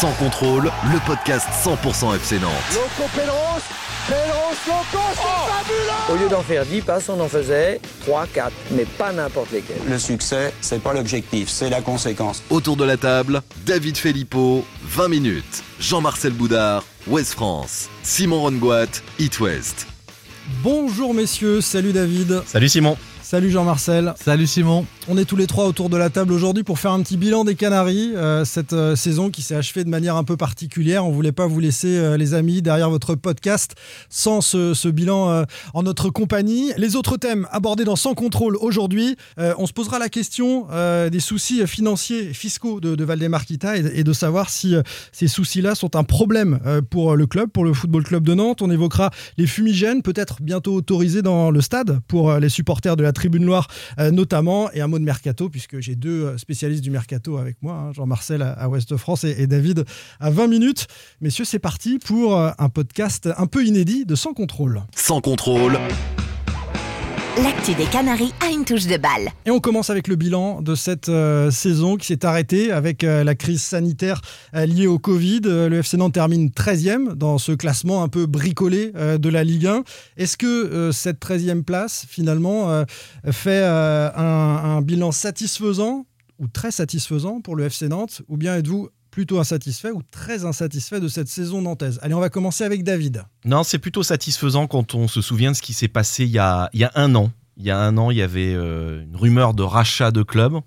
Sans contrôle, le podcast 100% FC Nantes. Loco Pedros, Pedros, Loco, c'est fabuleux Au lieu d'en faire 10 passes, on en faisait 3, 4, mais pas n'importe lesquels. Le succès, c'est pas l'objectif, c'est la conséquence. Autour de la table, David Filippo, 20 minutes. Jean-Marcel Boudard, Ouest France. Simon Rongoat, It West. Bonjour messieurs, salut David. Salut Simon. Salut Jean-Marcel. Salut Simon. On est tous les trois autour de la table aujourd'hui pour faire un petit bilan des Canaries. Euh, cette euh, saison qui s'est achevée de manière un peu particulière. On voulait pas vous laisser, euh, les amis, derrière votre podcast sans ce, ce bilan en notre compagnie. Les autres thèmes abordés dans Sans contrôle aujourd'hui, on se posera la question des soucis financiers et fiscaux de, de Valdemar Kita et, et de savoir si ces soucis-là sont un problème pour le club, pour le Football Club de Nantes. On évoquera les fumigènes, peut-être bientôt autorisés dans le stade pour les supporters de la Tribune Loire euh, notamment, et un mot de mercato, puisque j'ai deux euh, spécialistes du mercato avec moi, hein, Jean-Marcel à, Ouest France et, et David à 20 minutes. Messieurs, c'est parti pour euh, un podcast un peu inédit de Sans Contrôle. Sans contrôle, L'actu des Canaries a une touche de balle. Et on commence avec le bilan de cette euh, saison qui s'est arrêtée avec euh, la crise sanitaire euh, liée au Covid. Le FC Nantes termine 13e dans ce classement un peu bricolé de la Ligue 1. Est-ce que cette 13e place, finalement, fait un, un bilan satisfaisant ou très satisfaisant pour le FC Nantes? Ou bien êtes-vous plutôt insatisfait ou très insatisfait de cette saison nantaise Allez, on va commencer avec David. Non, c'est plutôt satisfaisant quand on se souvient de ce qui s'est passé il y, a, il y a un an. Il y a un an, il y avait euh, une rumeur de rachat de club.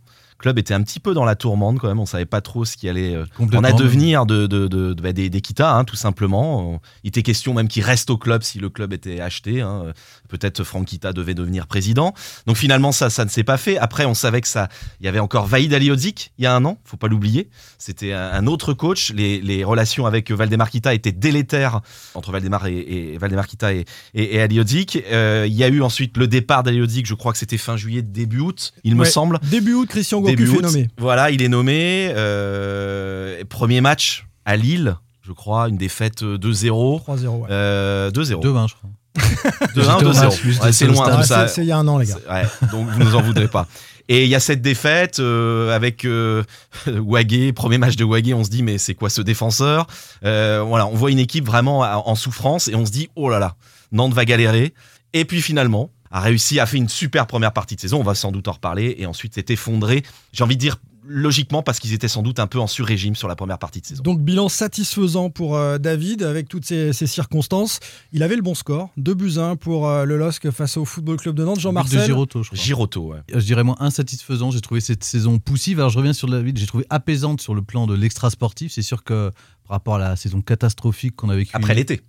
Le club était un petit peu dans la tourmente quand même. On savait pas trop ce qui allait euh, en advenir de, de, de, de- bah, des, des Kita, hein, tout simplement. Il était question même qu'il reste au club si le club était acheté. hein. Peut-être Franck Kita devait devenir président. Donc finalement, ça, ça ne s'est pas fait. Après, on savait que ça, il y avait encore Vaïd Aliodzic il y a un an. Faut pas l'oublier. C'était un, autre coach. Les, les relations avec Valdemar Kita étaient délétères entre Valdemar et, et Valdemar Kita et, et, et Aliodzic. Euh, il y a eu ensuite le départ d'Aliodzic. Je crois que c'était fin juillet, début août, il me semble. Début août, Christian Début est août. nommé. Voilà, il est nommé. Euh, premier match à Lille, je crois, une défaite euh, 2-0. 3-0. ouais. Euh, 2-0. 2-20, je crois. 2-1, J'étais au match, 2-0. juste Ouais, c'est loin tout Ouais, ça. c'est- il y a un an, les gars. Ouais, donc vous nous en voudrez pas. Et il y a cette défaite euh, avec euh, Wagé, premier match de Wagé, on se dit mais c'est quoi ce défenseur? Euh, Voilà, on voit une équipe vraiment en en souffrance et on se dit oh là là, Nantes va galérer. Et puis finalement, a réussi, a fait une super première partie de saison, on va sans doute en reparler, et ensuite s'est effondré. J'ai envie de dire logiquement parce qu'ils étaient sans doute un peu en sur-régime sur la première partie de saison. Donc bilan satisfaisant pour euh, David avec toutes ces, ces circonstances. Il avait le bon score, 2 buts 1 pour euh, le LOSC face au Football Club de Nantes. But de Jean-Marcel, Giroto, je crois. Giroto, ouais. Je dirais moi insatisfaisant. J'ai trouvé cette saison poussive. Alors je reviens sur David. J'ai trouvé apaisante sur le plan de l'extra sportif. C'est sûr que par rapport à la saison catastrophique qu'on a vécue Après l'été.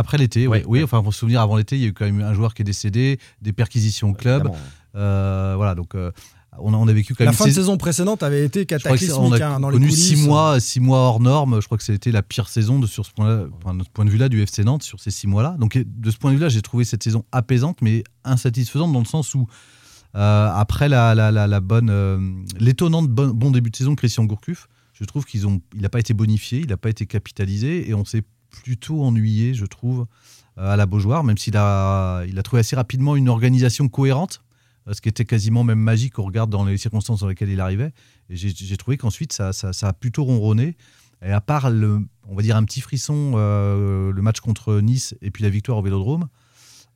Après l'été, oui. Ouais, oui. ouais. Enfin, pour se souvenir, avant l'été, il y a eu quand même un joueur qui est décédé, des perquisitions au club. Euh, voilà, donc euh, on, a, on a vécu quand la même. fin de saison- précédente avait été cataclysmique on a hein, dans les connu six mois, six mois hors norme. Je crois que c'était la pire saison de, sur ce point-là, enfin, notre point de vue-là du FC Nantes sur ces six mois-là. Donc de ce point de vue-là, j'ai trouvé cette saison apaisante, mais insatisfaisante dans le sens où euh, après la, la, la, la bonne, euh, l'étonnante bon, bon début de saison de Christian Gourcuff, je trouve qu'ils ont, il n'a pas été bonifié, il n'a pas été capitalisé, et on s'est plutôt ennuyé, je trouve, euh, à la Beaujoire, même s'il a, il a trouvé assez rapidement une organisation cohérente, euh, ce qui était quasiment même magique au regard dans les circonstances dans lesquelles il arrivait. J'ai trouvé qu'ensuite, ça, ça, a plutôt ronronné. Et à part, le, on va dire, un petit frisson, euh, le match contre Nice et puis la victoire au Vélodrome,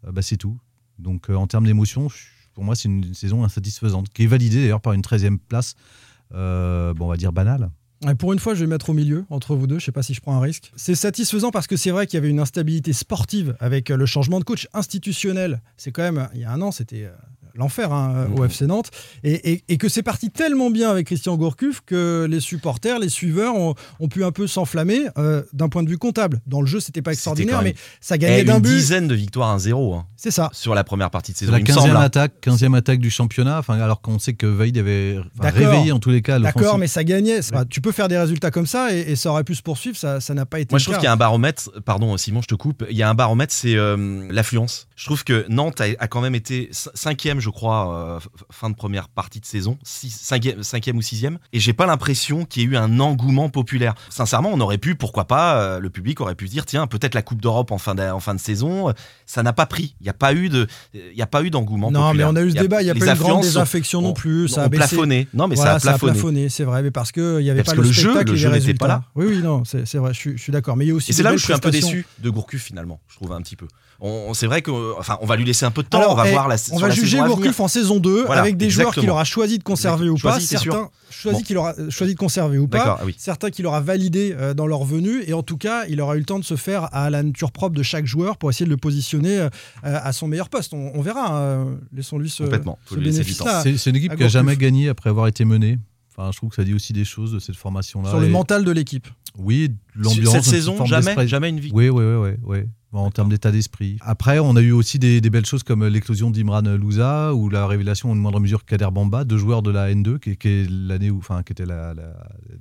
euh, bah, c'est tout. Donc, en termes d'émotion, pour moi, c'est une, saison insatisfaisante, qui est validée d'ailleurs par une 13e place, bon, on va dire banale. Pour une fois, je vais mettre au milieu entre vous deux. Je sais pas si je prends un risque. C'est satisfaisant parce que c'est vrai qu'il y avait une instabilité sportive avec euh, le changement de coach institutionnel. C'est quand même, il y a un an, c'était euh, l'enfer hein, au Mhm. FC Nantes. Et, et- et que c'est parti tellement bien avec Christian Gourcuff que les supporters, les suiveurs ont, ont pu un peu s'enflammer euh, d'un point de vue comptable. Dans le jeu, c'était pas extraordinaire, même- mais ça Eh, gagnait une d'un but. dizaine de victoires 1-0 hein, C'est ça. sur la première partie de C'est saison. la il me 15e semble, hein. attaque, 15e attaque du championnat, alors qu'on sait que Vaïd avait réveillé en tous les cas D'accord, mais ça gagnait. Tu peux faire des résultats comme ça et, et ça aurait pu se poursuivre. Ça ça n'a pas été Moi, je trouve qu'il y a un baromètre. Pardon, Simon, je te coupe. Il y a un baromètre, c'est euh, l'affluence. Je trouve que Nantes a, a quand même été cinquième, je crois, euh, fin de première partie de saison, cinquième, cinquième ou sixième, et j'ai pas l'impression qu'il y ait eu un engouement populaire. Sincèrement, on aurait pu, pourquoi pas, euh, le public aurait pu dire, tiens, peut-être la Coupe d'Europe en fin de, en fin de saison, ça n'a pas pris. Il n'y a pas eu de, il y a pas eu d'engouement. Non, populaire. mais on a eu ce débat. Il n'y a, pas eu de grande désaffection non plus. Ça a plafonné. Non, mais ça a plafonné. c'est vrai, mais parce que il y avait parce pas que le, le jeu, spectacle le jeu n'était pas là. Oui, oui, non, c'est vrai. Je suis, je suis d'accord. Mais il y a aussi. Et c'est là où je suis un peu déçu de Gourcuff finalement. Je trouve un petit peu. On, c'est vrai que, enfin, on va lui laisser un peu de temps. Alors, on va eh, voir la. On va la juger. Gourcuff en saison 2 Voilà, avec des joueurs qu'il aura choisi de conserver ou pas. Choisi. Certains choisi Bon. qu'il aura choisi de conserver ou pas. Ah oui. Certains qu'il aura validé euh, dans leur venue. Et en tout cas, il aura eu le temps de se faire à la nature propre de chaque joueur pour essayer de le positionner euh, à son meilleur poste. On, on verra. Laissons-lui ce, ce bénéfice-là. C'est c'est une équipe qui a jamais gagné après avoir été menée. Enfin, je trouve que ça dit aussi des choses de cette formation-là. Sur le mental de l'équipe. Oui, l'ambiance. Cette saison, jamais, jamais une victoire. Oui, oui, oui, oui. En termes d'état d'esprit. Après, on a eu aussi des, des belles choses comme l'éclosion d'Imran Louza ou la révélation en une moindre mesure Kader Bamba, deux joueurs de la N2, qui, qui est l'année où, enfin, qui était la, la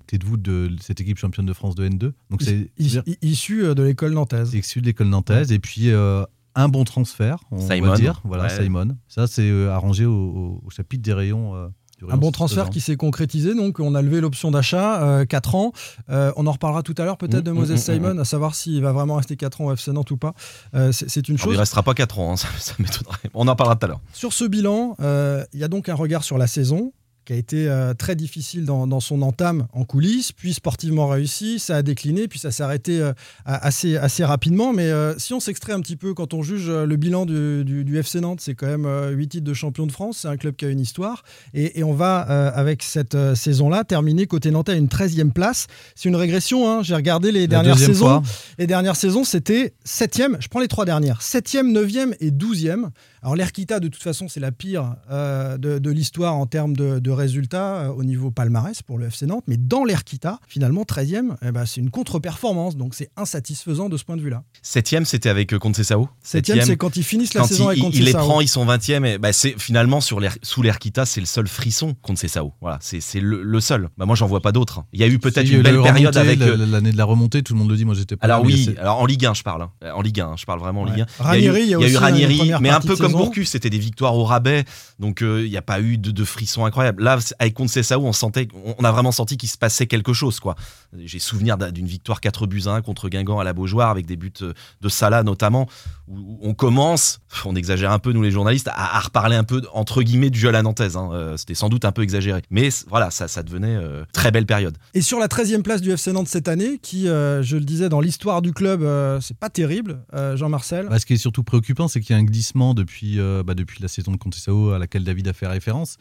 clé de voûte de cette équipe championne de France de N2. Donc c'est Is- is- Issu euh, de l'école nantaise. issu de l'école nantaise. Et puis euh, un bon transfert, on Simon. va dire. Voilà, Ouais. Simon. Ça, c'est euh, arrangé au, au- au chapitre des rayons. euh, Un bon transfert ans. qui s'est concrétisé, donc on a levé l'option d'achat, 4 ans. Euh, on en reparlera tout à l'heure peut-être Mm, de mm, Moses mm, Simon, à savoir s'il va vraiment rester 4 ans au FC Nantes ou pas. Euh, c'est une Alors, chose. il restera pas 4 ans, hein, ça, ça m'étonnerait. On en parlera tout à l'heure. Sur ce bilan, euh, il y a donc un regard sur la saison qui a été euh, très difficile dans, dans son entame en coulisses, puis sportivement réussi, ça a décliné, puis ça s'est arrêté euh, assez, assez rapidement. Mais euh, si on s'extrait un petit peu, quand on juge le bilan du, du- du FC Nantes, c'est quand même 8 titres de champion de France, c'est un club qui a une histoire. Et, et on va, avec cette saison-là, terminer côté Nantais à une 13e place. C'est une régression, hein. j'ai regardé les La dernières saisons. fois. Les dernières saisons, c'était 7e, je prends les trois dernières, 7e, 9e et 12e. Alors l'Erquita, de toute façon, c'est la pire de, de l'histoire en termes de, de résultats euh, au niveau palmarès pour le FC Nantes. Mais dans l'Erquita, finalement, 13e, eh ben, c'est une contre-performance. Donc c'est insatisfaisant de ce point de vue-là. Septième, c'était avec euh, Conceição. 7e, c'est quand ils finissent la quand saison il, avec il- il les prend, ils sont 20e. Et bah, c'est finalement sur l'air, sous l'Erquita, c'est le seul frisson contre Cessao. Voilà, c'est c'est le, le seul. Bah, moi, j'en vois pas d'autres. Il y a eu peut-être une le belle remontée, période avec. euh, L'année de la remontée, tout le monde le dit, moi j'étais pas alors là, oui, c'est- alors en Ligue 1, je parle. hein. En Ligue 1, je parle vraiment en. Ligue 1. Ranieri, il y a il y a aussi eu Ranieri, mais un peu comme. Gourcuff, c'était des victoires au rabais. Donc euh, il n'y a pas eu de, de frisson incroyable. Là, avec Conceição, on sentait, on- on a vraiment senti qu'il se passait quelque chose, quoi. J'ai souvenir d'un- d'une victoire 4 buts à 1 contre Guingamp à la Beaujoire avec des buts euh, de Salah notamment, où on commence, on exagère un peu nous les journalistes, à, à reparler un peu entre guillemets du jeu à la nantaise. hein. Euh, C'était sans doute un peu exagéré, mais voilà, ça, ça devenait euh, très belle période. Et sur la 13e place du FC Nantes cette année, qui, euh, je le disais, dans l'histoire du club, euh, c'est pas terrible, euh, Jean-Marcel. Bah, ce qui est surtout préoccupant, c'est qu'il y a un glissement depuis, euh, bah, depuis la saison de Contessao à laquelle David a fait référence.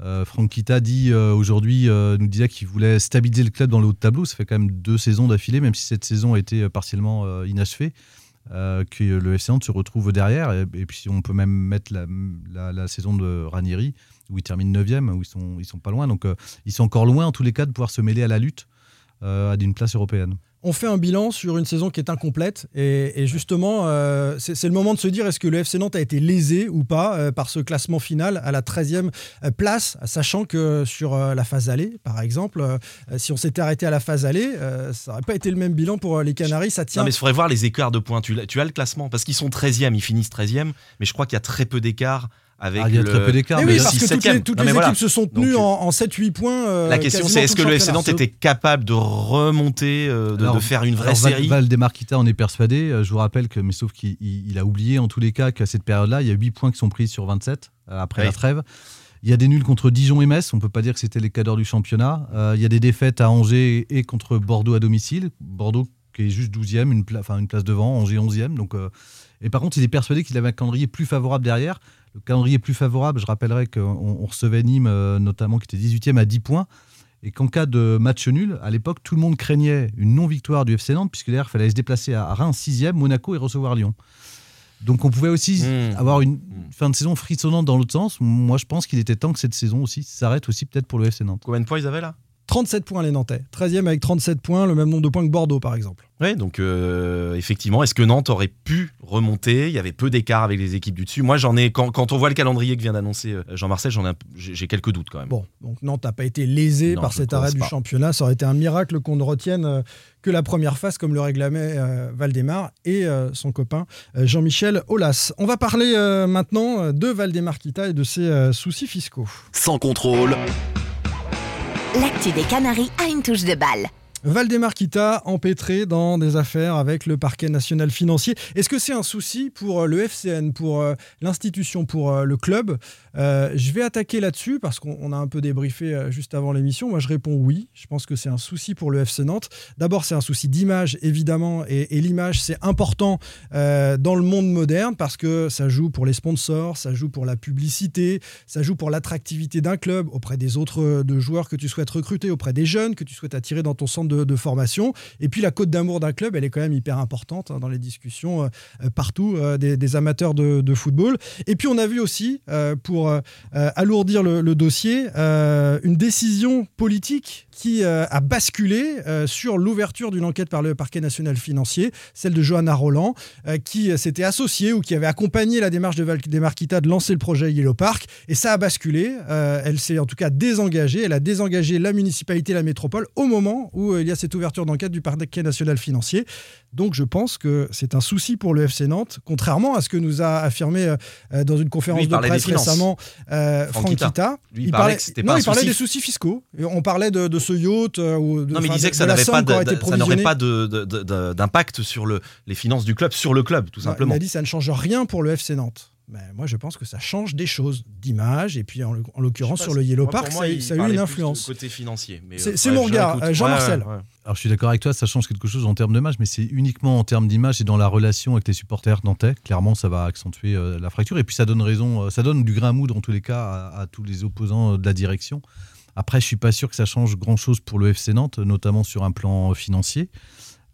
Euh, Franck Kita dit euh, aujourd'hui, euh, nous disait qu'il voulait stabiliser le club dans le haut de tableau. Ça fait quand même deux saisons d'affilée, même si cette saison a été euh, partiellement inachevée, que le FC se retrouve derrière. Et, puis on peut même mettre la, saison de Ranieri, où ils terminent 9e, où ils sont, ils sont pas loin. Donc ils sont encore loin, en tous les cas, de pouvoir se mêler à la lutte à d'une place européenne. On fait un bilan sur une saison qui est incomplète. Et, justement, euh, c'est le moment de se dire est-ce que le FC Nantes a été lésé ou pas euh, par ce classement final à la 13e place, sachant que sur euh, la phase allée, par exemple, euh, si on s'était arrêté à la phase allée, euh, ça n'aurait pas été le même bilan pour euh, les Canaries. Ça tient. Non, mais il faudrait voir les écarts de points. Tu, tu as le classement parce qu'ils sont 13e, ils finissent 13e, mais je crois qu'il y a très peu d'écart avec Ah, il y a le- très peu d'écart. Mais oui, parce que toutes 6-7e. les, toutes Non, les équipes se sont tenues Donc, en, en 7-8 points. euh, La question, c'est est-ce que le FC Nantes était capable de remonter, euh, de, Alors- de faire une vraie Alors, Val- série Valdemarquita en est persuadé. Euh, Je vous rappelle que, mais sauf qu'il il- il a oublié en tous les cas qu'à cette période-là, il y a 8 points qui sont pris sur 27 euh, après Oui. la trêve. Il y a des nuls contre Dijon et Metz. On peut pas dire que c'était les cadors du championnat. Euh, il y a des défaites à Angers et contre Bordeaux à domicile. Bordeaux qui est juste 12e, une, pla- enfin, une place devant. Angers 11e. Donc, euh, et par contre, il est persuadé qu'il avait un calendrier plus favorable derrière. Le calendrier plus favorable, je rappellerai qu'on on recevait Nîmes, euh, notamment, qui était 18e à 10 points. Et qu'en cas de match nul, à l'époque, tout le monde craignait une non-victoire du FC Nantes, puisque derrière, il fallait se déplacer à Reims 6e, Monaco et recevoir Lyon. Donc on pouvait aussi Mmh. avoir une fin de saison frissonnante dans l'autre sens. Moi, je pense qu'il était temps que cette saison aussi s'arrête aussi peut-être pour le FC Nantes. Combien de points ils avaient là? 37 points les Nantais. 13e avec 37 points, le même nombre de points que Bordeaux par exemple. Oui, donc euh, effectivement, est-ce que Nantes aurait pu remonter? Il y avait peu d'écart avec les équipes du dessus. Moi, j'en ai quand, quand, on voit le calendrier que vient d'annoncer euh, Jean-Marcel, j'en ai, j'ai quelques doutes quand même. Bon, donc Nantes n'a pas été lésé par cet arrêt du championnat. Ça aurait été un miracle qu'on ne retienne euh, que la première phase, comme le réclamait Valdemar et son copain Jean-Michel Aulas. On va parler maintenant de Valdemar Kita et de ses soucis fiscaux. Sans contrôle. L'actu des Canaries a une touche de balle. Valdemar Kita empêtré dans des affaires avec le parquet national financier. Est-ce que c'est un souci pour euh, le FCN, pour euh, l'institution, pour euh, le club? Je vais attaquer là-dessus parce qu'on a un peu débriefé juste avant l'émission. Moi, je réponds oui. Je pense que c'est un souci pour le FC Nantes. D'abord, c'est un souci d'image, évidemment, et, l'image, c'est important dans le monde moderne parce que ça joue pour les sponsors, ça joue pour la publicité, ça joue pour l'attractivité d'un club auprès des autres de joueurs que tu souhaites recruter, auprès des jeunes que tu souhaites attirer dans ton centre de de, formation. Et puis la cote d'amour d'un club, elle est quand même hyper importante hein, dans les discussions euh, euh, partout euh, des, amateurs de, football. Et puis on a vu aussi, pour alourdir le, dossier, une décision politique qui a basculé sur l'ouverture d'une enquête par le parquet national financier, celle de Johanna Roland, qui s'était associée ou qui avait accompagné la démarche de Valdemarquita de lancer le projet Yellow Park. Et ça a basculé. elle s'est en tout cas désengagée. Elle a désengagé la municipalité, la métropole, au moment où il y a cette ouverture d'enquête du parquet national financier. Donc je pense que c'est un souci pour le FC Nantes, contrairement à ce que nous a affirmé euh, dans une conférence de presse récemment euh, Franck Kita. il, parlait, non, il parlait des soucis fiscaux. On parlait de, ce yacht. Euh, ou non, mais il disait que ça n'aurait pas d'impact sur le, les finances du club, sur le club, tout simplement. il a dit que ça ne change rien pour le FC Nantes. Ben, moi, je pense que ça change des choses d'image. Et puis, en, l'occurrence, sur le Yellow Park, ça, a eu une influence. Côté financier. C'est mon regard, Jean-Marcel. Alors, je suis d'accord avec toi, ça change quelque chose en termes d'image, mais c'est uniquement en termes d'image et dans la relation avec les supporters nantais. Clairement, ça va accentuer euh, la fracture. Et puis, ça donne raison, euh, ça donne du grain à moudre, en tous les cas, à, tous les opposants euh, de la direction. Après, je suis pas sûr que ça change grand-chose pour le FC Nantes, notamment sur un plan financier.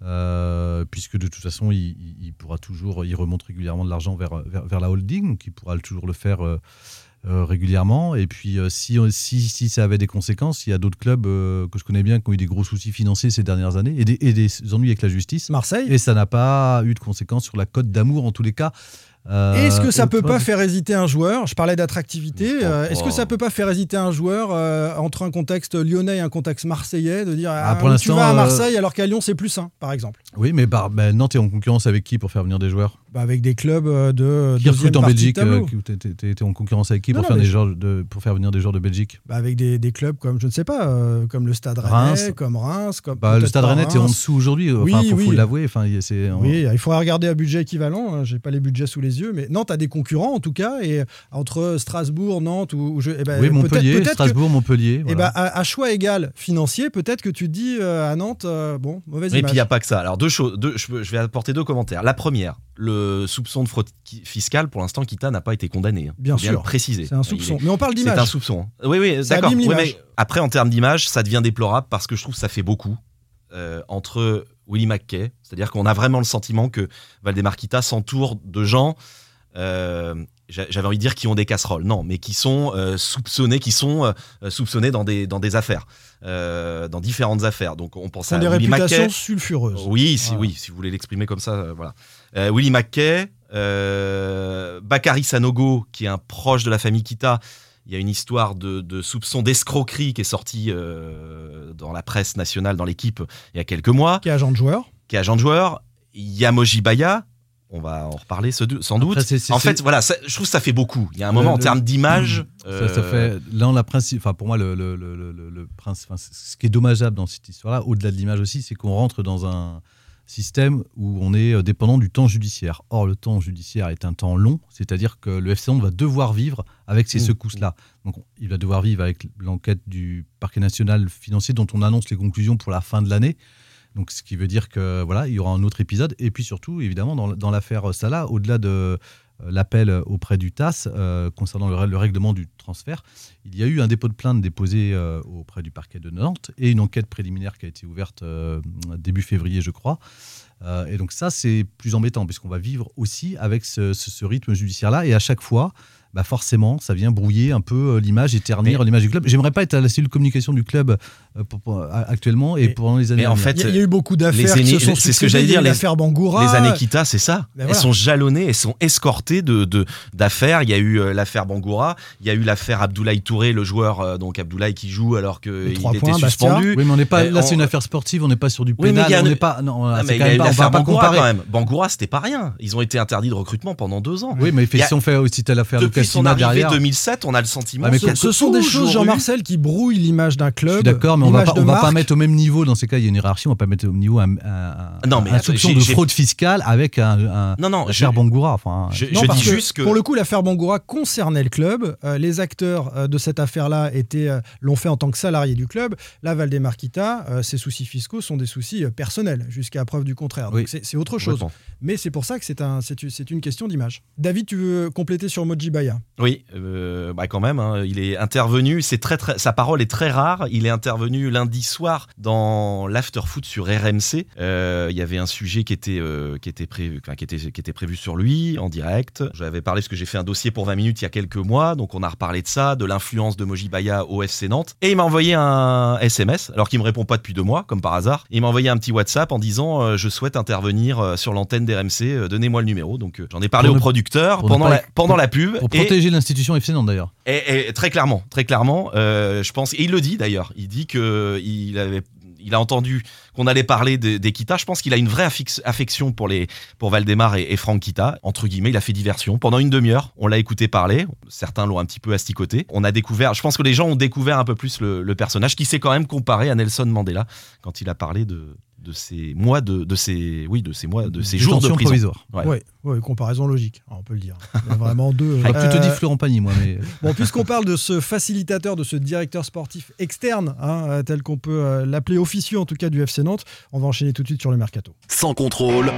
Euh, puisque de toute façon, il, pourra toujours, il remonte régulièrement de l'argent vers, vers, la holding, donc il pourra toujours le faire euh, euh, régulièrement. Et puis, si, si, si, ça avait des conséquences, il y a d'autres clubs que je connais bien qui ont eu des gros soucis financiers ces dernières années et des, et des ennuis avec la justice. Marseille. Et ça n'a pas eu de conséquences sur la cote d'amour, en tous les cas. Euh, Est-ce que ça peut pas faire hésiter un joueur? Je parlais d'attractivité. Euh, est-ce que ça peut pas faire hésiter un joueur euh, entre un contexte lyonnais et un contexte marseillais de dire ah, ah tu vas à Marseille alors qu'à Lyon c'est plus sain, par exemple? Oui, mais bah, bah, Nantes est en concurrence avec qui pour faire venir des joueurs? Bah, Avec des clubs de. Qui recrutent en Belgique Tu étais en concurrence avec qui pour, faire des de, pour faire venir des joueurs de Belgique? Bah, Avec des, des, clubs comme, je ne sais pas, comme le Stade Rennais, comme Reims. Comme bah, le Stade Rennais est en dessous aujourd'hui. Enfin, oui, faut, oui. faut l'avouer. Enfin, oui, il faudra regarder un budget équivalent. Hein, j'ai pas les budgets sous les yeux, mais Nantes a des concurrents en tout cas, et entre Strasbourg, Nantes ou, je, eh ben, oui, Montpellier, Strasbourg, Montpellier. Et eh ben, à, choix égal financier, peut-être que tu te dis euh, à Nantes, euh, bon, mauvaise Et puis il n'y a pas que ça. Alors deux choses, deux, je, vais apporter deux commentaires. La première, le soupçon de fraude fiscale, pour l'instant, Kita n'a pas été condamné. Hein. Bien sûr, préciser. C'est un soupçon. Mais on parle d'image. C'est un soupçon. Oui, oui, d'accord. après, en termes d'image, ça devient déplorable parce que je trouve que ça fait beaucoup. Euh, entre Willy McKay, c'est-à-dire qu'on a vraiment le sentiment que Valdemar Kita s'entoure de gens euh, j'avais envie de dire qui ont des casseroles, non, mais qui sont euh, soupçonnés, qui sont euh, soupçonnés dans des dans des affaires, dans différentes affaires. Donc on pense à des Willy réputations sulfureuses. Oui, si oui, si vous voulez l'exprimer comme ça, voilà. Willy McKay, Bakary Sanogo, qui est un proche de la famille Kita. Il y a une histoire de, de soupçon d'escroquerie qui est sortie dans la presse nationale, dans l'équipe, il y a quelques mois. Qui est agent de joueur. Qui est agent de joueur. Yamoji Baya, on va en reparler sans doute. en fait, voilà, je trouve que ça fait beaucoup. Il y a un moment en termes d'image. Ça, fait là, la principe. Enfin, pour moi, le, le, le, ce qui est dommageable dans cette histoire-là, au-delà de l'image aussi, c'est qu'on rentre dans un système où on est euh, dépendant du temps judiciaire. Or, le temps judiciaire est un temps long, c'est-à-dire que le FC va devoir vivre avec ces mmh. secousses-là. Donc, il va devoir vivre avec l'enquête du parquet national financier dont on annonce les conclusions pour la fin de l'année. Donc, ce qui veut dire que voilà, il y aura un autre épisode. Et puis surtout, évidemment, dans, dans l'affaire Salah, au-delà de l'appel auprès du TAS euh, concernant le, règlement du transfert, il y a eu un dépôt de plainte déposé euh, auprès du parquet de Nantes et une enquête préliminaire qui a été ouverte début février, je crois. et donc ça, c'est plus embêtant puisqu'on va vivre aussi avec ce rythme judiciaire-là. Et à chaque fois, bah forcément, ça vient brouiller un peu euh, l'image et ternir l'image du club. J'aimerais pas être à la cellule communication du club euh, pour- pour- actuellement et Mais- pendant les années. mais en fait, Il y, a- il y a eu beaucoup d'affaires les qui se aînés- sont c'est ce que j'allais Il dire, les- l'affaire Bangoura. Les années Kita, c'est ça. Ben elles sont jalonnées, elles sont escortées de de- d'affaires. Il y a eu euh, l'affaire Bangoura, il y a eu l'affaire Abdoulaye Touré, le joueur euh, donc Abdoulaye qui joue alors qu'il trois était points, Bastia. suspendu. Oui, mais on n'est pas. Euh, Là, c'est une affaire sportive. On n'est pas sur du Oui, mais pénal. il a on n'est pas. Non, Ah, c'est mais il y quand a même eu pas. On va pas Bangoura comparer. quand même. Bangoura, c'était pas rien. Ils ont été interdits de recrutement pendant deux ans. Oui, mais Il si on fait aussi telle affaire Depuis son arrivée derrière. 2007, on a le sentiment Ah, mais a Ce sont des choses, Jean-Marcel, qui brouillent l'image d'un Je club. suis d'accord, mais on va pas, on va pas mettre au même niveau dans ces cas. Il y a une hiérarchie. On va pas mettre au même niveau un, un, Non, mais un attends, soupçon de fraude fiscale avec un, un Non, non, je, affaire Bangoura. Enfin, je, Non, je dis juste que. Pour le coup, l'affaire Bangoura concernait le club. Euh, les acteurs euh, de cette affaire-là étaient, euh, l'ont fait en tant que salariés du club. Là, Valdemarquita, euh, ses soucis fiscaux sont des soucis personnels, jusqu'à preuve du contraire. Donc Oui. c'est autre chose. Mais c'est pour ça que c'est un, c'est une- question d'image. David, tu veux compléter sur Moji Oui, euh, bah quand même, hein, il est intervenu, c'est très, très, sa parole est très rare, il est intervenu lundi soir dans l'after-foot sur RMC, Euh, il y avait un sujet qui était, euh, qui, était prévu, enfin, qui, était, qui était prévu sur lui, en direct, j'avais parlé parce que j'ai fait un dossier pour 20 minutes il y a quelques mois, donc on a reparlé de ça, de l'influence de Mojibaya au FC Nantes, et il m'a envoyé un SMS, alors qu'il me répond pas depuis deux mois, comme par hasard, il m'a envoyé un petit WhatsApp en disant je souhaite intervenir sur l'antenne d'RMC, donnez-moi le numéro, donc j'en ai parlé Pour au producteur pendant la, pendant la pub, pour et- protéger l'institution FC Nantes d'ailleurs. et, très clairement, très clairement, euh, je pense, et il le dit d'ailleurs, il dit que il avait, il a entendu qu'on allait parler des des Kita. Je pense qu'il a une vraie affection pour les, pour Valdemar et, et Franck Kita. Entre guillemets, il a fait diversion pendant une demi-heure. On l'a écouté parler. Certains l'ont un petit peu asticoté. On a découvert, je pense que les gens ont découvert un peu plus le personnage qui s'est quand même comparé à Nelson Mandela quand il a parlé de de ces mois de, de ces oui de ces mois de ces jours de prison. provisoire. Ouais. Oui, ouais, comparaison logique, hein, on peut le dire. Il y a vraiment deux. Tu te dis Florent Pagny, moi, mais Bon, puisqu'on parle de ce facilitateur, de ce directeur sportif externe, hein, euh, tel qu'on peut euh, l'appeler officieux en tout cas du FC Nantes, on va enchaîner tout de suite sur le mercato. Sans contrôle,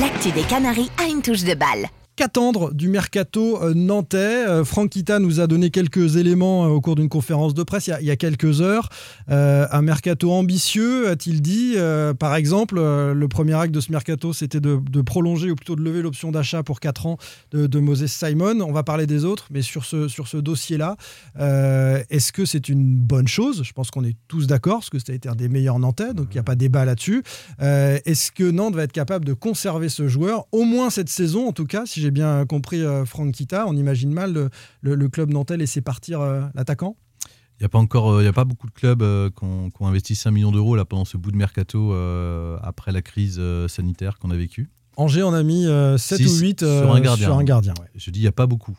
L'actu des Canaries a une touche de balle. Qu'attendre du mercato euh, nantais Euh, Franck Kita nous a donné quelques éléments euh, au cours d'une conférence de presse il y a, quelques heures. Un mercato ambitieux, a-t-il dit. Par exemple, le premier acte de ce mercato, c'était de, prolonger ou plutôt de lever l'option d'achat pour 4 ans de, Moses Simon. On va parler des autres, mais sur ce, sur ce dossier-là, est-ce que c'est une bonne chose? Je pense qu'on est tous d'accord, parce que a été un des meilleurs nantais, donc il n'y a pas débat là-dessus. Est-ce que Nantes va être capable de conserver ce joueur, au moins cette saison en tout cas, si j'ai bien compris euh, Franck Kita, on imagine mal le, le- le club nantais laisser partir euh, l'attaquant? Il n'y a pas encore, euh, il a pas beaucoup de clubs euh, qui ont investi 5 millions d'euros là pendant ce bout de mercato euh, après la crise euh, sanitaire qu'on a vécue. Angers en a mis 7 Six ou 8 sur un gardien. Sur un gardien ouais. Je dis, il n'y a pas beaucoup.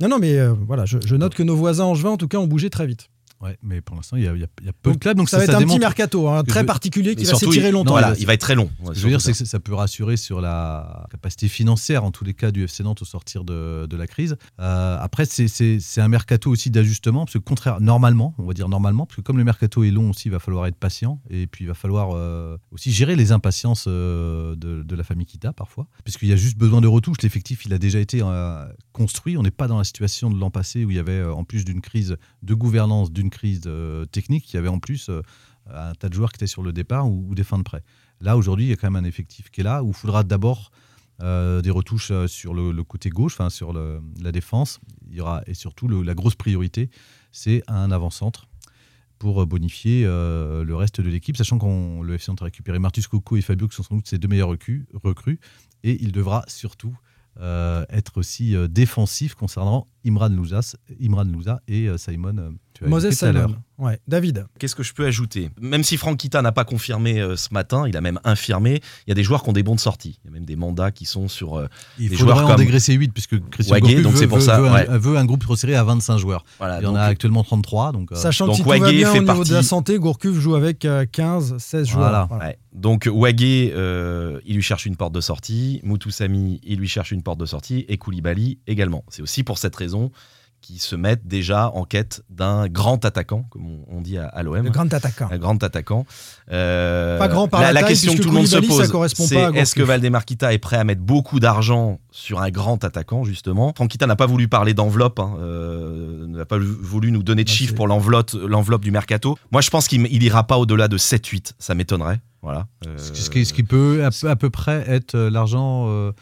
Non, non, mais voilà, je, je note que nos voisins angevins, en tout cas, ont bougé très vite. Ouais, mais pour l'instant, il y a, y y peu de Donc, clubs. Donc ça, va être un petit mercato, hein, très je- particulier, qui va s'étirer longtemps. voilà, il va être très long. Ce que je veux dire, c'est que ça peut rassurer sur la capacité financière, en tous les cas, du FC Nantes au sortir de, de la crise. Euh, après, c'est- un mercato aussi d'ajustement, parce que contraire, normalement, on va dire normalement, parce que comme le mercato est long aussi, il va falloir être patient, et puis il va falloir euh, aussi gérer les impatiences euh, de, de la famille Kita parfois, puisqu'il y a juste besoin de retouches. L'effectif, il a déjà été euh, construit. On n'est pas dans la situation de l'an passé où il y avait, en plus d'une crise de gouvernance, d'une crise euh, technique, il y avait en plus euh, un tas de joueurs qui étaient sur le départ ou, des fins de prêt. Là, aujourd'hui, il y a quand même un effectif qui est là, où il faudra d'abord euh, des retouches sur le, côté gauche, enfin sur la défense. Il y aura, et surtout, la grosse priorité, c'est un avant-centre pour bonifier le reste de l'équipe, sachant qu'on le FC Nantes a récupéré Martus Coco et Fabio, qui sont sans doute ses deux meilleurs recrues, recrues et il devra surtout être aussi défensif concernant Imran Louzas, Imran Louza et euh, Simon. euh, tu as Moses. Simon. Ouais. David, Qu'est-ce que je peux ajouter? Même si Franck Kita n'a pas confirmé euh, ce matin, il a même infirmé, il y a des joueurs qui ont des bons de sortie. Il y a même des mandats qui sont sur. euh, Il Des faudrait joueurs en comme dégraisser 8 puisque Christian Gourcuff donc veut, c'est pour veut- ça, veut un- veut un groupe resserré à 25 joueurs. voilà, Il y en donc, a actuellement 33. Donc, euh, sachant donc que si tout va bien au niveau de la santé, Gourcuff joue avec euh, 15, 16 joueurs. Voilà. Voilà. ouais. Donc Wagué, euh, il lui cherche une porte de sortie. Moutoussamy, il lui cherche une porte de sortie. Et Koulibaly également. C'est aussi pour cette raison qu'ils se mettent déjà en quête d'un grand attaquant, comme on, dit à, à l'OM. Le grand attaquant. un grand attaquant. Euh, Pas grand par la taille, question que tout le monde se pose, correspond c'est est-ce que Gourcuff. Valdemar Kita est prêt à mettre beaucoup d'argent sur un grand attaquant justement? Franck Kita n'a pas voulu parler d'enveloppe, hein, euh, n'a pas voulu nous donner de Ah, chiffres pour l'enveloppe, l'enveloppe du mercato. Moi, je pense qu'il il ira pas au-delà de 7-8, ça m'étonnerait. Voilà. Euh, ce, qui, ce qui peut à peu, à peu près être euh, l'argent euh,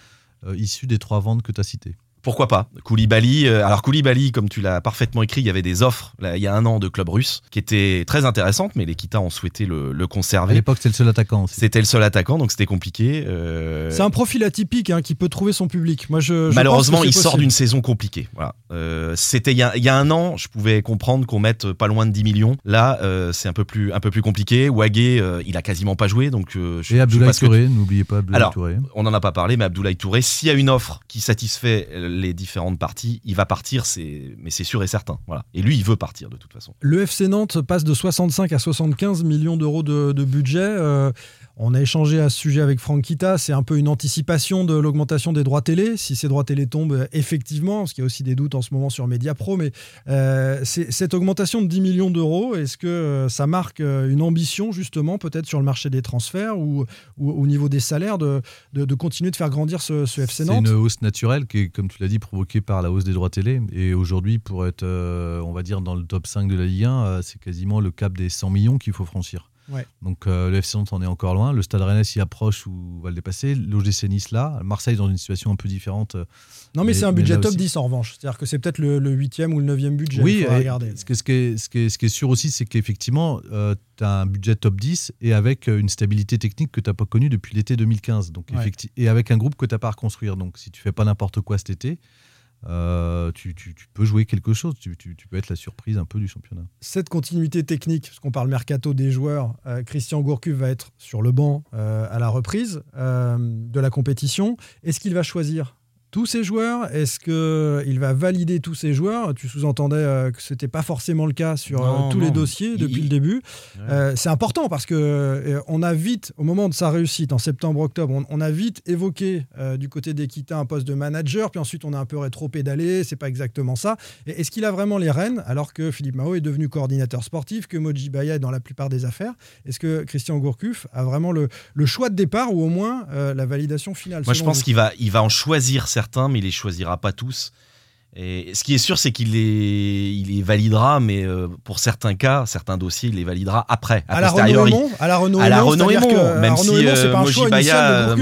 euh, issu des trois ventes que tu as citées. Pourquoi pas? Koulibaly, euh, alors Koulibaly, comme tu l'as parfaitement écrit, il y avait des offres là, il y a un an de club russe qui étaient très intéressantes, mais les Kita ont souhaité le, le À conserver. l'époque, c'était le seul attaquant aussi. C'était le seul attaquant, donc c'était compliqué. euh, C'est un profil atypique hein, qui peut trouver son public. Moi, je, je Malheureusement, il sort d'une saison compliquée. Voilà. Euh, C'était il, y a- il y a un an, je pouvais comprendre qu'on mette pas loin de 10 millions. Là, euh, c'est un peu plus un peu plus compliqué. Wagé, euh, il a quasiment pas joué, donc euh, je, Et Abdoulaye tu- Touré, n'oubliez pas Abdoulaye Alors, Touré. On n'en a pas parlé, mais Abdoulaye Touré, s'il y a une offre qui satisfait euh, les différentes parties, il va partir, c'est mais c'est sûr et certain. Voilà. Et lui, il veut partir de toute façon. Le FC Nantes passe de 65 à 75 millions d'euros de, budget. Euh, on a échangé à ce sujet avec Franck Kita. C'est un peu une anticipation de l'augmentation des droits télé. Si ces droits télé tombent, euh, effectivement, parce qu'il y a aussi des doutes en ce moment sur Mediapro, mais euh, cette augmentation de 10 millions d'euros, est-ce que euh, ça marque une ambition, justement, peut-être sur le marché des transferts ou, ou au niveau des salaires, de, de- de continuer de faire grandir ce, ce FC C'est une hausse naturelle qui est, comme tu l'as dit, provoquée par la hausse des droits télé. Et aujourd'hui, pour être, euh, on va dire, dans le top 5 de la Ligue 1, euh, c'est quasiment le cap des 100 millions qu'il faut franchir. Ouais. Donc euh, le FC Nantes en est encore loin. Le Stade Rennais s'y approche ou va le dépasser. L'OGC Nice là. Marseille dans une situation un peu différente. euh, Non, mais, Mais- c'est un budget top aussi. 10 en revanche. C'est-à-dire que c'est peut-être le, le 8e ou le 9e budget. Oui, et regarder. Ce, que- ce qui est, ce, qui est, ce qui est sûr aussi, c'est qu'effectivement, tu as un budget top 10 et avec euh, une stabilité technique que tu n'as pas connue depuis l'été 2015. Donc, Ouais. et avec un groupe que tu n'as pas à reconstruire. Donc, si tu fais pas n'importe quoi cet été, euh, tu, peux jouer quelque chose. Tu, peux être la surprise un peu du championnat. cette continuité technique, parce qu'on parle mercato des joueurs, euh, Christian Gourcuff va être sur le banc euh, à la reprise de la compétition. Est-ce qu'il va choisir tous ses joueurs? Est-ce qu'il va valider tous ses joueurs? Tu sous-entendais euh, que ce n'était pas forcément le cas sur euh, tous non. les dossiers depuis Il- le début. Ouais. Euh, c'est important parce que euh, on a vite, au moment de sa réussite en septembre-octobre, on, on a vite évoqué euh, du côté d'Equita un poste de manager, puis ensuite on a un peu rétro-pédalé, c'est pas exactement ça. Et Est-ce qu'il a vraiment les rênes alors que Philippe Mao est devenu coordinateur sportif, que Moji Baya est dans la plupart des affaires? Est-ce que Christian Gourcuff a vraiment le, le choix de départ ou au moins euh, la validation finale Moi, je pense qu'il va, il va en choisir certains, mais il les choisira pas tous. Et ce qui est sûr, c'est qu'il les, il les validera, mais euh, pour certains cas, certains dossiers, il les validera après, à la Renault à la Renault à la Aymon, Renault c'est-à-dire Aymon, que, à même Renault si Aymon, euh, Mojibaya,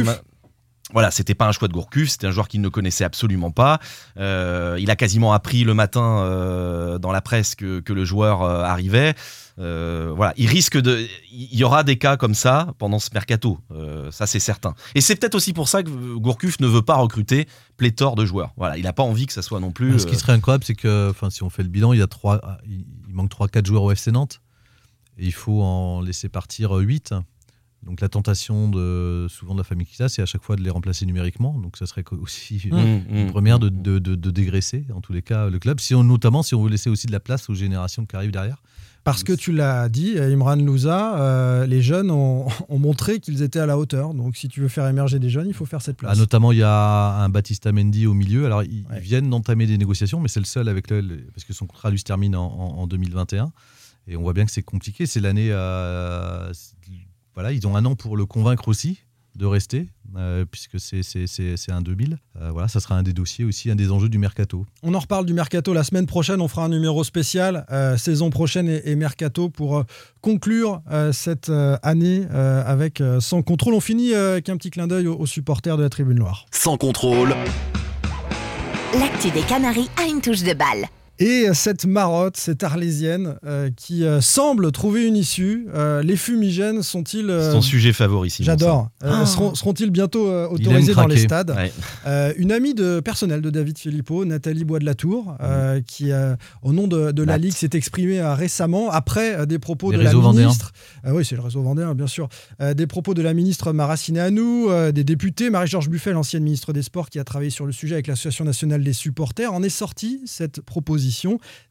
voilà, c'était pas un choix de Gourcuff, c'était un joueur qu'il ne connaissait absolument pas. Euh, il a quasiment appris le matin euh, dans la presse que, que le joueur euh, arrivait. Voilà, il risque de, il y aura des cas comme ça pendant ce mercato, ça c'est certain. Et c'est peut-être aussi pour ça que Gourcuff ne veut pas recruter pléthore de joueurs. Voilà, il n'a pas envie que ça soit non plus. Ce qui serait incroyable, c'est que enfin, si on fait le bilan, il, y a trois, il il manque 3-4 joueurs au FC Nantes. Et il faut en laisser partir 8. Donc la tentation de souvent de la famille Kita, c'est à chaque fois de les remplacer numériquement. Donc ça serait aussi Mmh, une mmh, première de, mmh. de, de- de dégraisser, en tous les cas, le club. Si on, notamment si on veut laisser aussi de la place aux générations qui arrivent derrière. Parce que tu l'as dit, Imran Louza, euh, les jeunes ont, ont montré qu'ils étaient à la hauteur. Donc si tu veux faire émerger des jeunes, il faut faire cette Ah, place. notamment, il y a un Baptista Mendy au milieu. Alors, ils, Ouais. ils viennent d'entamer des négociations, mais c'est le seul avec le, parce que son contrat lui se termine en, en- en 2021. Et on voit bien que c'est compliqué. C'est l'année. euh, voilà, ils ont un an pour le convaincre aussi de rester, euh, puisque c'est un 2000. Euh, voilà, ça sera un des dossiers aussi, un des enjeux du mercato. On en reparle du mercato la semaine prochaine. On fera un numéro spécial euh, saison prochaine et, et mercato pour euh, conclure euh, cette euh, année euh, avec euh, sans contrôle. On finit euh, avec un petit clin d'œil aux, aux supporters de la Tribune Noire. Sans contrôle. L'actu des Canaries a une touche de balle. Et euh, cette marotte, cette arlésienne euh, qui euh, semble trouver une issue. Euh, les fumigènes sont-ils C'est euh, ton sujet favori, Simon, J'adore. Euh, Ah. seront, seront-ils bientôt euh, autorisés dans les stades. Ouais. Euh, une amie de personnel de David Filippo, Nathalie Bois de la Tour, euh, qui, euh, au nom de, de la. Ligue, s'est exprimée euh, récemment après euh, des propos Les de la ministre. Euh, oui, c'est le réseau vendéen, bien sûr. Euh, des propos de la ministre Maraciné Anou, euh, des députés, Marie-Georges Buffet, l'ancienne ministre des Sports, qui a travaillé sur le sujet avec l'Association nationale des supporters, en est sortie cette proposition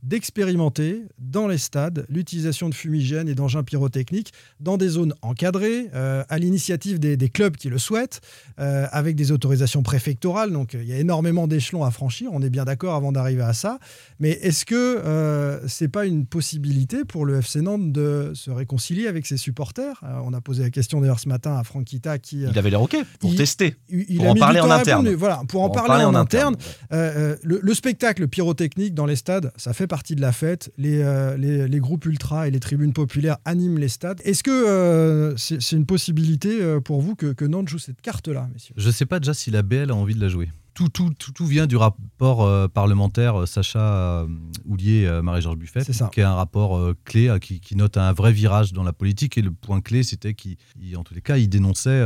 d'expérimenter dans les stades l'utilisation de fumigènes et d'engins pyrotechniques dans des zones encadrées, euh, à l'initiative des, des clubs qui le souhaitent, euh, avec des autorisations préfectorales. Donc euh, il y a énormément d'échelons à franchir, on est bien d'accord avant d'arriver à ça. Mais est-ce que c'est pas une possibilité pour le FC Nantes de se réconcilier avec ses supporters? On a posé la question d'ailleurs ce matin à Franck Kita qui... Il avait l'air OK pour Il- tester. il il Pour en parler en interne. répondre. Voilà, pour en parler, en, interne. ouais. Euh, le, le spectacle pyrotechnique dans les stades, ça fait partie de la fête. Les, euh, les, groupes ultra et les tribunes populaires animent les stades. Est-ce que euh, c'est c'est une possibilité euh, pour vous que, que Nantes joue cette carte-là, messieurs? Je ne sais pas déjà si la BL a envie de la jouer. Tout, tout, tout, tout vient du rapport euh, parlementaire euh, Sacha Houlier, euh, Marie-Georges Buffet, ça. qui est un rapport euh, clé qui, qui note un vrai virage dans la politique. Et le point clé, c'était qu'il, il- en tous les cas, il dénonçait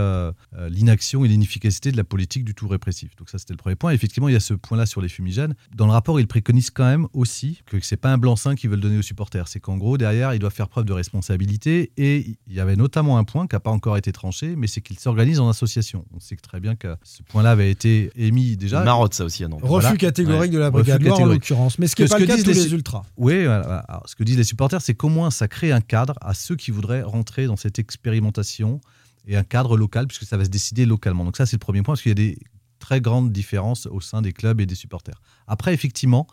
l'inaction et l'inefficacité de la politique du tout répressif. Donc ça, c'était le premier point. Effectivement, il y a ce point-là sur les fumigènes. Dans le rapport, il préconise quand même aussi que c'est pas un blanc-seing qu'ils veulent donner aux supporters. C'est qu'en gros, derrière, ils doivent faire preuve de responsabilité. Et il y avait notamment un point qui n'a pas encore été tranché, mais c'est qu'ils s'organisent en association. On sait que très bien que ce point-là avait été émis déjà. Marotte, ça aussi à Nantes. Refus Voilà. catégorique de la Brigade Loire en l'occurrence. Mais ce qui n'est Que pas ce le cas de tous les les- ultras. Oui, voilà. Alors, ce que disent les supporters, c'est qu'au moins ça crée un cadre à ceux qui voudraient rentrer dans cette expérimentation et un cadre local, puisque ça va se décider localement. Donc ça, c'est le premier point, parce qu'il y a des très grandes différences au sein des clubs et des supporters. Après, effectivement,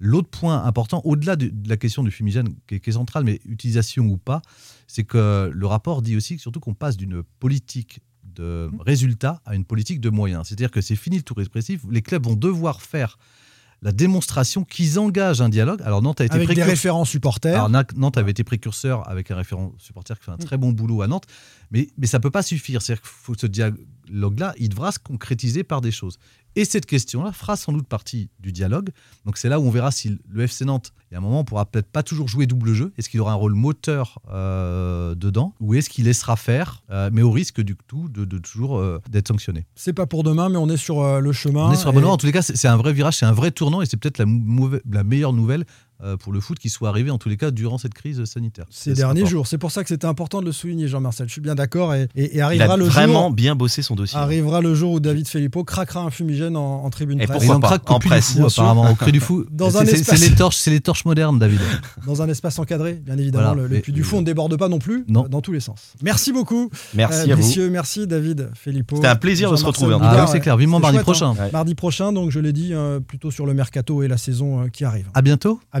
l'autre point important, au-delà de, la question du fumigène, qui est, centrale, mais utilisation ou pas, c'est que le rapport dit aussi surtout qu'on passe d'une politique de résultats à une politique de moyens. C'est-à-dire que c'est fini le tout répressif. Les clubs vont devoir faire la démonstration qu'ils engagent un dialogue. Alors Nantes a été Avec des référents supporters. alors Nantes avait été précurseur avec un référent supporter qui fait un très bon boulot à Nantes, mais, mais ça ne peut pas suffire. C'est-à-dire qu'il faut ce dialogue-là, il devra se concrétiser par des choses. Et cette question-là fera sans doute partie du dialogue. Donc c'est là où on verra si le FC Nantes, il y a un moment, pourra peut-être pas toujours jouer double jeu. Est-ce qu'il aura un rôle moteur euh, dedans? Ou est-ce qu'il laissera faire, euh, mais au risque du tout de, de toujours euh, d'être sanctionné? C'est pas pour demain, mais on est sur euh, le chemin. On est sur un Et-. En tous les cas, c'est un vrai virage, c'est un vrai tournant et c'est peut-être la, meilleure nouvelle pour le foot qui soit arrivée en tous les cas durant cette crise sanitaire. ces derniers jours. C'est pour ça que c'était important de le souligner, Jean-Marcel. Je suis bien d'accord. Et, et- et Il arrivera a le vraiment jour. bien bossé son dossier. Arrivera le jour où David Filippo craquera un fumigène en, en tribune Et presse. Il pourquoi pas, en presse, fou, apparemment, au Puy du fou. Dans C'est- un espace. C'est les torches, c'est les torches modernes, David. Dans un espace encadré, bien évidemment. Voilà. Le, le du fou, on ne déborde pas non plus, Non. euh, dans tous les sens. Merci beaucoup, Merci euh, à vous. messieurs. Merci, David Filippo. C'était un plaisir de se retrouver, en tout Ah, c'est clair. Vivement mardi chouette, prochain. Mardi prochain, donc je l'ai dit, euh, plutôt sur le mercato et la saison euh, qui arrive. À bientôt. À